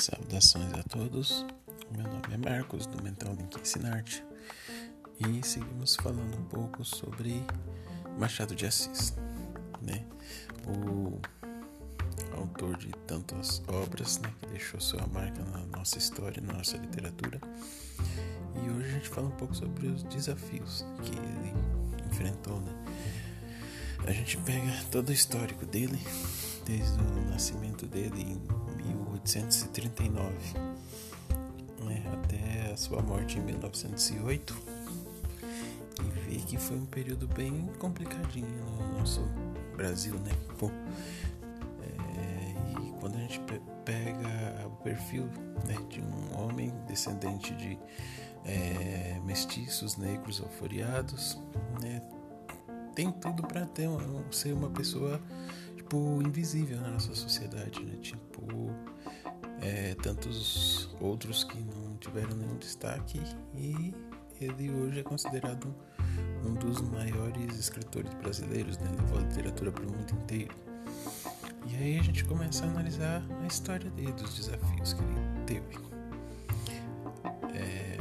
Saudações a todos. Meu nome é Marcos do Mental Link Ensinarte e seguimos falando um pouco sobre Machado de Assis, né? O autor de tantas obras, né, que deixou sua marca na nossa história, na nossa literatura. E hoje a gente fala um pouco sobre os desafios que ele enfrentou, né? A gente pega todo o histórico dele, desde o nascimento dele em 1839 né, até a sua morte em 1908 e vê que foi um período bem complicadinho no nosso Brasil, né? É, e quando a gente pega o perfil né, de um homem descendente de é, mestiços negros alforiados, né, tem tudo para ter ser uma pessoa tipo invisível na nossa sociedade, né? Tipo é, tantos outros que não tiveram nenhum destaque e ele hoje é considerado um dos maiores escritores brasileiros, né? Levou a literatura para o mundo inteiro. E aí a gente começa a analisar a história dele, dos desafios que ele teve. É,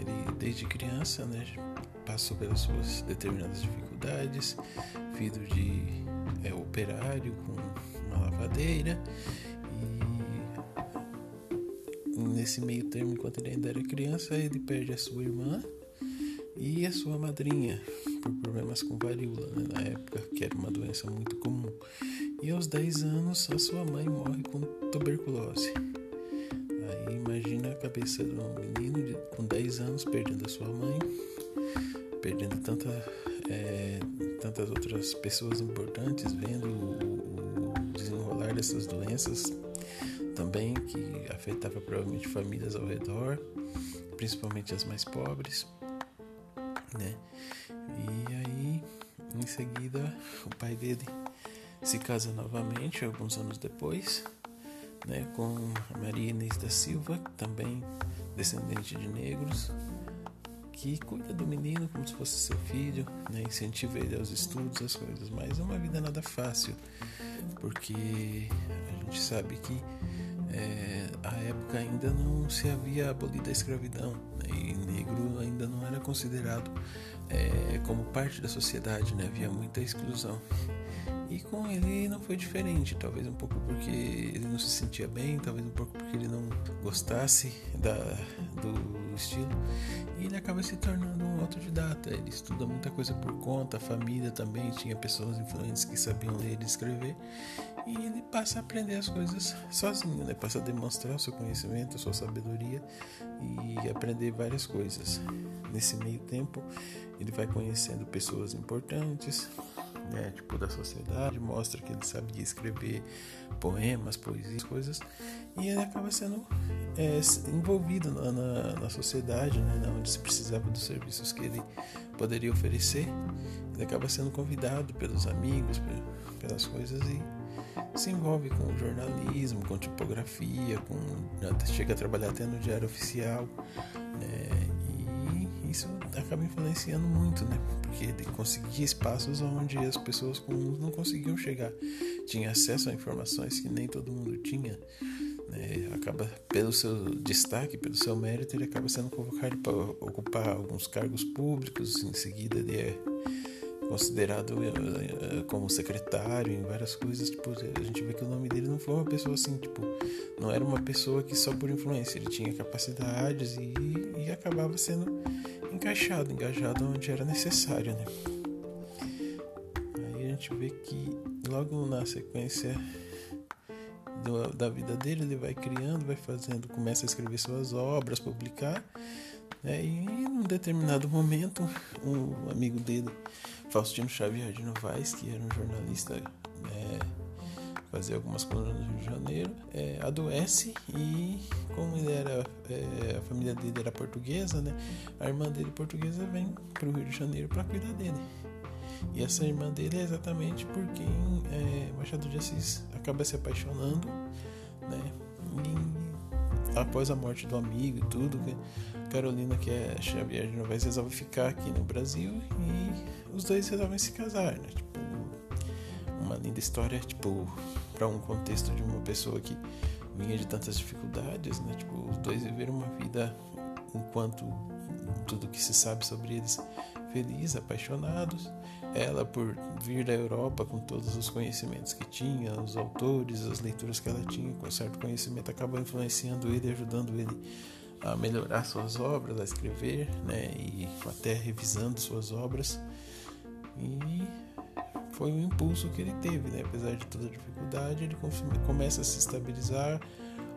ele desde criança, né, passou pelas suas determinadas dificuldades, filho de é, operário com uma lavadeira nesse meio termo, enquanto ele ainda era criança, ele perde a sua irmã e a sua madrinha por problemas com varíola, né, na época, que era uma doença muito comum. E aos 10 anos, a sua mãe morre com tuberculose. Aí imagina a cabeça de um menino de, com 10 anos perdendo a sua mãe, perdendo tanta, é, tantas outras pessoas importantes, vendo o, o desenrolar dessas doenças também, que afetava provavelmente famílias ao redor, principalmente as mais pobres, né? E aí, em seguida, o pai dele se casa novamente, alguns anos depois, né, com a Maria Inês da Silva, também descendente de negros, que cuida do menino como se fosse seu filho, né, incentiva ele aos estudos, as coisas, mas é uma vida nada fácil, porque a gente sabe que é, a época ainda não se havia abolido a escravidão né, e negro ainda não era considerado é, como parte da sociedade, né, havia muita exclusão. E com ele não foi diferente, talvez um pouco porque ele não se sentia bem, talvez um pouco porque ele não gostasse da, do estilo. E ele acaba se tornando um autodidata. Ele estuda muita coisa por conta, a família também tinha pessoas influentes que sabiam ler e escrever. E ele passa a aprender as coisas sozinho, né? passa a demonstrar o seu conhecimento, a sua sabedoria e aprender várias coisas. Nesse meio tempo, ele vai conhecendo pessoas importantes, né, tipo da sociedade, mostra que ele sabia escrever poemas, poesias, coisas, e ele acaba sendo é, envolvido na, na, na sociedade, né, onde se precisava dos serviços que ele poderia oferecer. Ele acaba sendo convidado pelos amigos, pelas coisas e se envolve com jornalismo, com tipografia, com chega a trabalhar até no diário oficial. É, isso acaba influenciando muito, né? Porque ele conseguia espaços onde as pessoas comuns não conseguiam chegar. Tinha acesso a informações que nem todo mundo tinha. Né? Acaba, pelo seu destaque, pelo seu mérito, ele acaba sendo convocado para ocupar alguns cargos públicos. Em seguida, ele é considerado eh, eh, como secretário em várias coisas. Tipo, a gente vê que o nome dele não foi uma pessoa assim, tipo, não era uma pessoa que só por influência, ele tinha capacidades e, e acabava sendo encaixado, engajado onde era necessário, né? Aí a gente vê que logo na sequência do, da vida dele, ele vai criando, vai fazendo, começa a escrever suas obras, publicar, né? E num determinado momento, um amigo dele, Faustino Xavier de Novaes, que era um jornalista, né? Fazia algumas colunas no Rio de Janeiro, é, adoece e como ele era é, a família dele era portuguesa, né? A irmã dele portuguesa vem para o Rio de Janeiro para cuidar dele. E essa irmã dele é exatamente por quem é, Machado de Assis acaba se apaixonando, né? E após a morte do amigo e tudo, Carolina, que é Xavier de Novaes, resolve ficar aqui no Brasil e os dois resolvem se casar, né? Tipo, uma linda história, tipo, para um contexto de uma pessoa que vinha de tantas dificuldades, né? Tipo, os dois viveram uma vida enquanto tudo que se sabe sobre eles felizes, apaixonados. Ela por vir da Europa com todos os conhecimentos que tinha, os autores, as leituras que ela tinha, com certo conhecimento, acabou influenciando ele, ajudando ele a melhorar suas obras, a escrever, né, e até revisando suas obras. E foi um impulso que ele teve, né? Apesar de toda a dificuldade, ele começa a se estabilizar.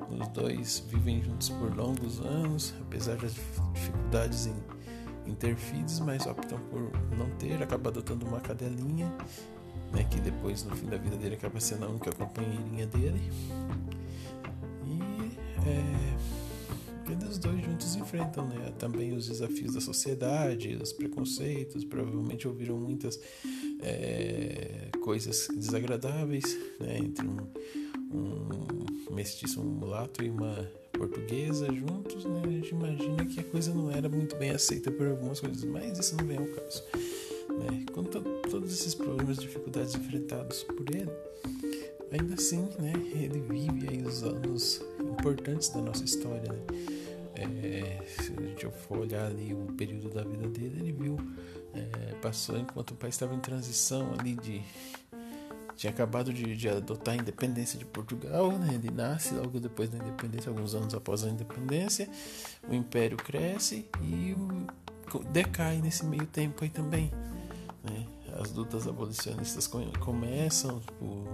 Os dois vivem juntos por longos anos, apesar das dificuldades em em ter filhos, mas optam por não ter, acaba adotando uma cadelinha, né, que depois no fim da vida dele acaba sendo a única companheirinha dele. E é, eles dois juntos enfrentam né, também os desafios da sociedade, os preconceitos, provavelmente ouviram muitas é, coisas desagradáveis né, entre um, um mestiço, um mulato e uma portuguesa juntos, né? A gente imagina que a coisa não era muito bem aceita por algumas coisas, mas isso não vem ao caso. Né? Com to todos esses problemas, dificuldades enfrentados por ele, ainda assim, né? Ele vive aí os anos importantes da nossa história, né? É, se a gente for olhar ali o período da vida dele, ele viu, é, passou enquanto o país estava em transição ali de tinha acabado de, de, adotar a independência de Portugal, né? ele nasce logo depois da independência, alguns anos após a independência, o império cresce e decai nesse meio tempo aí também. Né? As lutas abolicionistas começam, tipo,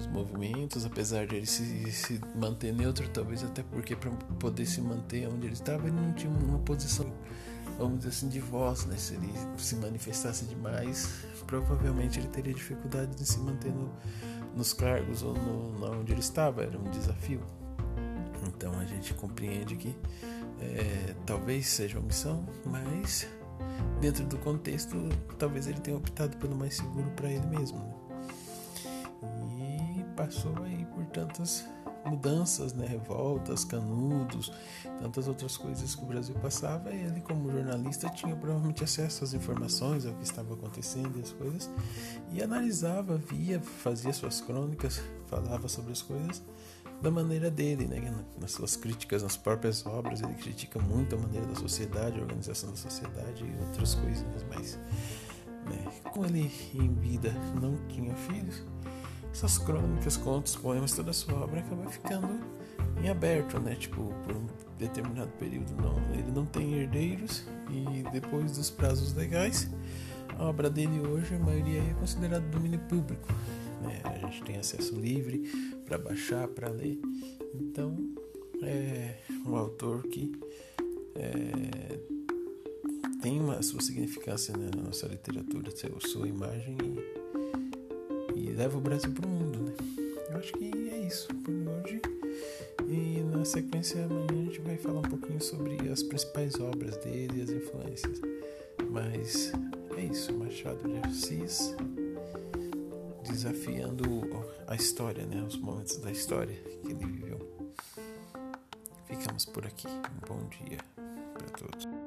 os movimentos, apesar de ele se, se manter neutro, talvez até porque para poder se manter onde ele estava, ele não tinha uma posição vamos dizer assim, de voz, né? Se ele se manifestasse demais, provavelmente ele teria dificuldade de se manter no, nos cargos ou no, onde ele estava, era um desafio. Então a gente compreende que é, talvez seja uma missão, mas dentro do contexto, talvez ele tenha optado pelo mais seguro para ele mesmo. Né? Passou aí por tantas mudanças, né, revoltas, canudos, tantas outras coisas que o Brasil passava, ele como jornalista tinha provavelmente acesso às informações, ao que estava acontecendo e as coisas, e analisava, via, fazia suas crônicas, falava sobre as coisas da maneira dele, né, nas suas críticas nas próprias obras, ele critica muito a maneira da sociedade, a organização da sociedade e outras coisinhas mais. Né. Com ele em vida não tinha filhos, essas crônicas, contos, poemas, toda a sua obra acaba ficando em aberto, né? Tipo, por um determinado período não, ele não tem herdeiros e depois dos prazos legais, a obra dele hoje, a maioria é considerada domínio público. Né? A gente tem acesso livre para baixar, para ler. Então, é um autor que é, tem uma sua significância né, na nossa literatura, sua imagem e leva o Brasil para o mundo, né? Eu acho que é isso por hoje. E na sequência amanhã a gente vai falar um pouquinho sobre as principais obras dele e as influências. Mas é isso, Machado de Assis desafiando a história, né? Os momentos da história que ele viveu. Ficamos por aqui. Um bom dia para todos.